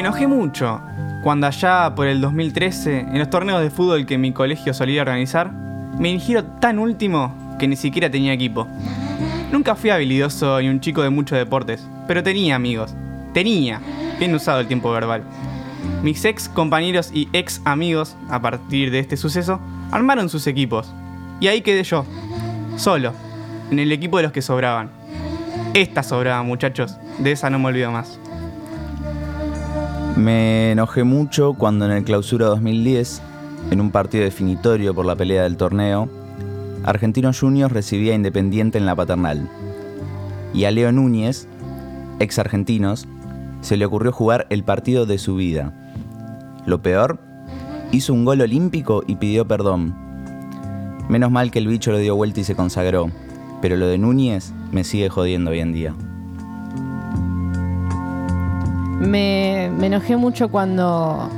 enojé mucho cuando allá por el 2013, en los torneos de fútbol que mi colegio solía organizar, me eligieron tan último que ni siquiera tenía equipo. Nunca fui habilidoso ni un chico de muchos deportes, pero tenía amigos. Tenía, bien usado el tiempo verbal. Mis ex compañeros y ex amigos, a partir de este suceso, armaron sus equipos. Y ahí quedé yo, solo, en el equipo de los que sobraban. Esta sobraba, muchachos, de esa no me olvido más. Me enojé mucho cuando en el clausura 2010, en un partido definitorio por la pelea del torneo, Argentinos Juniors recibía Independiente en la paternal. Y a Leo Núñez, ex argentinos, se le ocurrió jugar el partido de su vida. Lo peor, hizo un gol olímpico y pidió perdón. Menos mal que el bicho lo dio vuelta y se consagró, pero lo de Núñez me sigue jodiendo hoy en día. Me, enojé mucho cuando,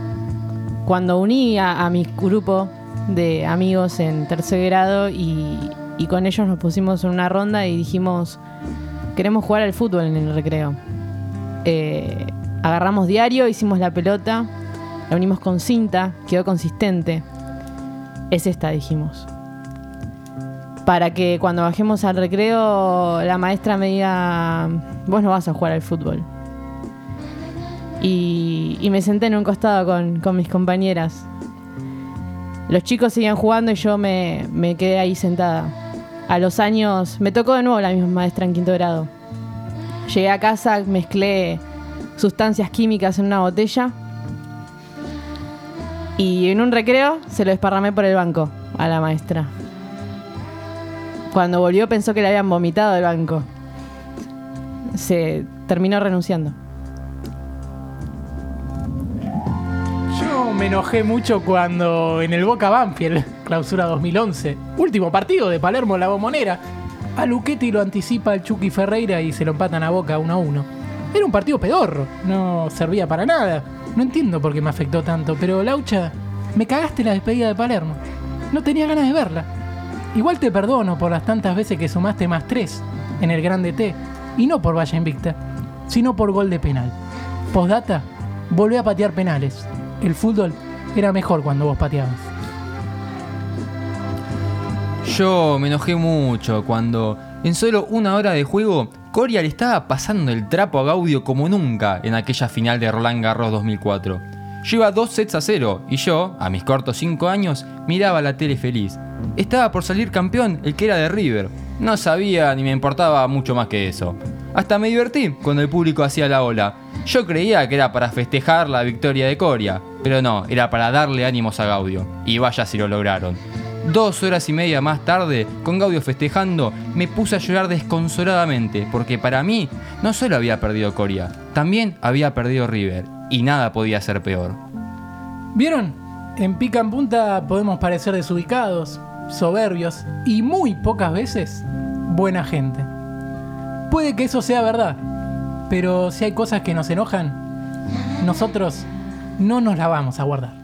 cuando uní a, mi grupo de amigos en tercer grado y, y con ellos nos pusimos en una ronda y dijimos, queremos jugar al fútbol en el recreo. Eh, agarramos diario, hicimos la pelota, la unimos con cinta, quedó consistente. Es esta, dijimos. Para que cuando bajemos al recreo la maestra me diga, vos no vas a jugar al fútbol. Y, me senté en un costado con, mis compañeras. Los chicos seguían jugando y yo me, me quedé ahí sentada. A los años me tocó de nuevo la misma maestra en quinto grado. Llegué a casa, mezclé sustancias químicas en una botella y en un recreo se lo desparramé por el banco a la maestra. Cuando volvió pensó que le habían vomitado del banco. Se terminó renunciando. Me enojé mucho cuando en el Boca Banfield, clausura 2011, último partido de Palermo la bombonera, a Luchetti lo anticipa el Chucky Ferreira y se lo empatan a Boca 1 a 1. Era un partido pedorro, no servía para nada. No entiendo por qué me afectó tanto, pero Laucha, me cagaste la despedida de Palermo. No tenía ganas de verla. Igual te perdono por las tantas veces que sumaste más 3 en el Grande T, y no por Valla Invicta, sino por gol de penal. Postdata, volví a patear penales. El fútbol era mejor cuando vos pateabas. Yo me enojé mucho cuando, en solo una hora de juego, Coria le estaba pasando el trapo a Gaudio como nunca en aquella final de Roland Garros 2004. Lleva dos sets a cero y yo, a mis cortos 5 años, miraba la tele feliz. Estaba por salir campeón el que era de River. No sabía ni me importaba mucho más que eso. Hasta me divertí cuando el público hacía la ola. Yo creía que era para festejar la victoria de Coria, pero no, era para darle ánimos a Gaudio. Y vaya si lo lograron. Dos horas y media más tarde, con Gaudio festejando, me puse a llorar desconsoladamente, porque para mí no solo había perdido Coria, también había perdido River, y nada podía ser peor. ¿Vieron? En pica en punta podemos parecer desubicados, soberbios y muy pocas veces buena gente. Puede que eso sea verdad, pero si hay cosas que nos enojan, nosotros no nos la vamos a guardar.